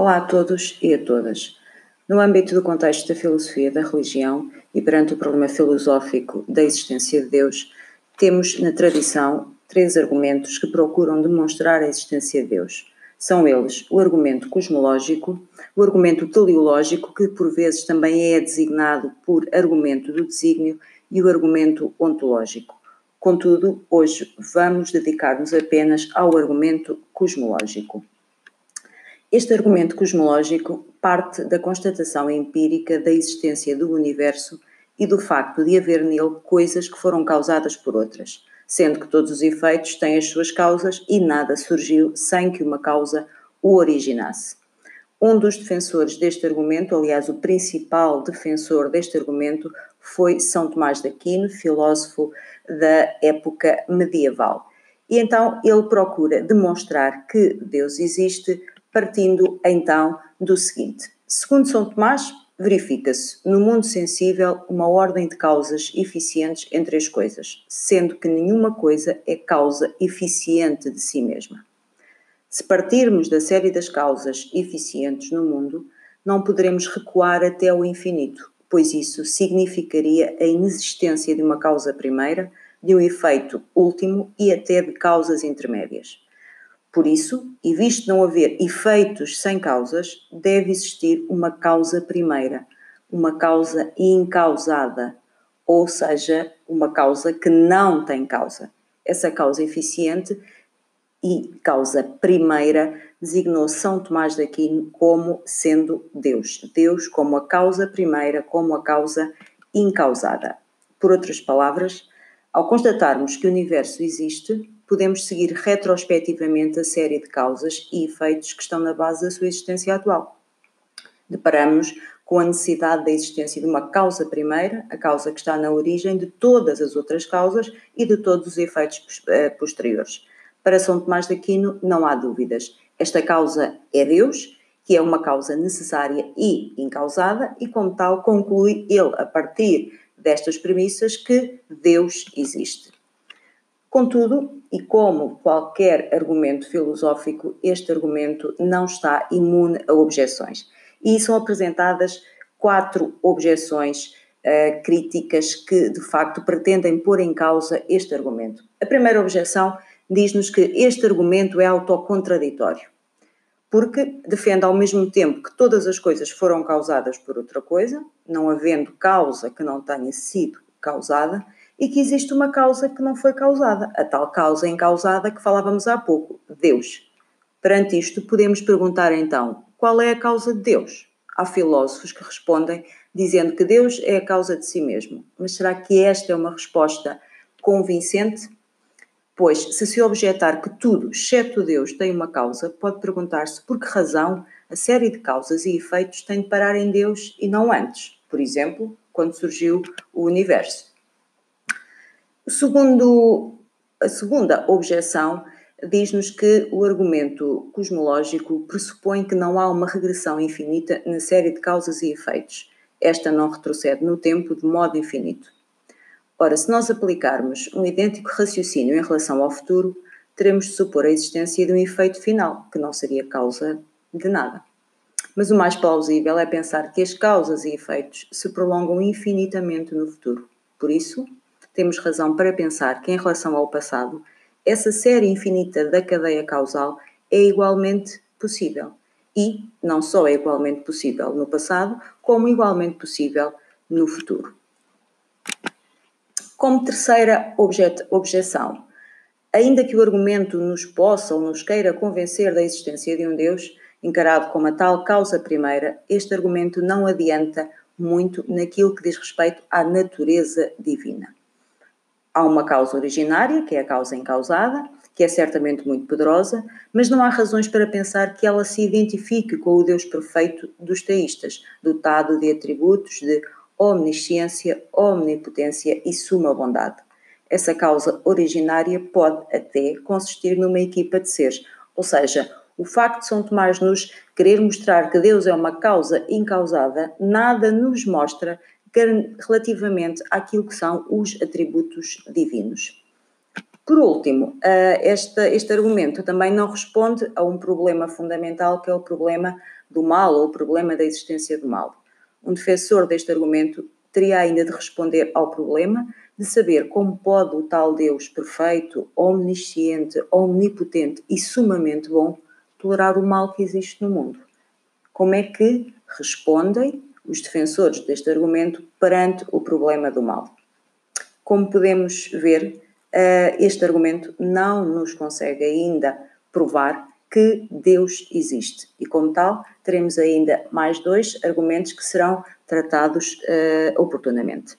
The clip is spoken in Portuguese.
Olá a todos e a todas. No âmbito do contexto da filosofia da religião e perante o problema filosófico da existência de Deus, temos na tradição três argumentos que procuram demonstrar a existência de Deus. São eles o argumento cosmológico, o argumento teleológico, que por vezes também é designado por argumento do desígnio, e o argumento ontológico. Contudo, hoje vamos dedicar-nos apenas ao argumento cosmológico. Este argumento cosmológico parte da constatação empírica da existência do universo e do facto de haver nele coisas que foram causadas por outras, sendo que todos os efeitos têm as suas causas e nada surgiu sem que uma causa o originasse. Um dos defensores deste argumento, aliás, o principal defensor deste argumento, foi São Tomás de Aquino, filósofo da época medieval. E então ele procura demonstrar que Deus existe partindo então do seguinte: segundo São Tomás, verifica-se no mundo sensível uma ordem de causas eficientes entre as coisas, sendo que nenhuma coisa é causa eficiente de si mesma. Se partirmos da série das causas eficientes no mundo, não poderemos recuar até o infinito, pois isso significaria a inexistência de uma causa primeira, de um efeito último e até de causas intermédias. Por isso, e visto não haver efeitos sem causas, deve existir uma causa primeira, uma causa incausada, ou seja, uma causa que não tem causa. Essa causa eficiente e causa primeira designou São Tomás de Aquino como sendo Deus. Deus como a causa primeira, como a causa incausada. Por outras palavras, ao constatarmos que o universo existe, podemos seguir retrospectivamente a série de causas e efeitos que estão na base da sua existência atual. Deparamos com a necessidade da existência de uma causa primeira, a causa que está na origem de todas as outras causas e de todos os efeitos eh, posteriores. Para São Tomás de Aquino, não há dúvidas. Esta causa é Deus, que é uma causa necessária e incausada, e como tal conclui ele, a partir destas premissas, que Deus existe. Contudo, e como qualquer argumento filosófico, este argumento não está imune a objeções. E são apresentadas quatro objeções uh, críticas que, de facto, pretendem pôr em causa este argumento. A primeira objeção diz-nos que este argumento é autocontraditório, porque defende ao mesmo tempo que todas as coisas foram causadas por outra coisa, não havendo causa que não tenha sido causada, e que existe uma causa que não foi causada, a tal causa incausada que falávamos há pouco, Deus. Perante isto, podemos perguntar então: qual é a causa de Deus? Há filósofos que respondem dizendo que Deus é a causa de si mesmo. Mas será que esta é uma resposta convincente? Pois, se se objetar que tudo, exceto Deus, tem uma causa, pode perguntar-se por que razão a série de causas e efeitos tem de parar em Deus e não antes. Por exemplo, quando surgiu o universo. Segundo a segunda objeção, diz-nos que o argumento cosmológico pressupõe que não há uma regressão infinita na série de causas e efeitos. Esta não retrocede no tempo de modo infinito. Ora, se nós aplicarmos um idêntico raciocínio em relação ao futuro, teremos de supor a existência de um efeito final, que não seria causa de nada. Mas o mais plausível é pensar que as causas e efeitos se prolongam infinitamente no futuro. Por isso, temos razão para pensar que, em relação ao passado, essa série infinita da cadeia causal é igualmente possível. E não só é igualmente possível no passado, como igualmente possível no futuro. Como terceira objet objeção, ainda que o argumento nos possa ou nos queira convencer da existência de um Deus, encarado como a tal causa primeira, este argumento não adianta muito naquilo que diz respeito à natureza divina. Há uma causa originária, que é a causa encausada, que é certamente muito poderosa, mas não há razões para pensar que ela se identifique com o Deus perfeito dos teístas, dotado de atributos de omnisciência, omnipotência e suma bondade. Essa causa originária pode até consistir numa equipa de seres, ou seja, o facto de São Tomás nos querer mostrar que Deus é uma causa incausada, nada nos mostra relativamente àquilo que são os atributos divinos. Por último, este, este argumento também não responde a um problema fundamental que é o problema do mal ou o problema da existência do mal. Um defensor deste argumento teria ainda de responder ao problema de saber como pode o tal Deus perfeito, omnisciente, omnipotente e sumamente bom tolerar o mal que existe no mundo. Como é que respondem os defensores deste argumento perante o problema do mal? Como podemos ver, eh, este argumento não nos consegue ainda provar que Deus existe. E, como tal, teremos ainda mais dois argumentos que serão tratados uh, oportunamente.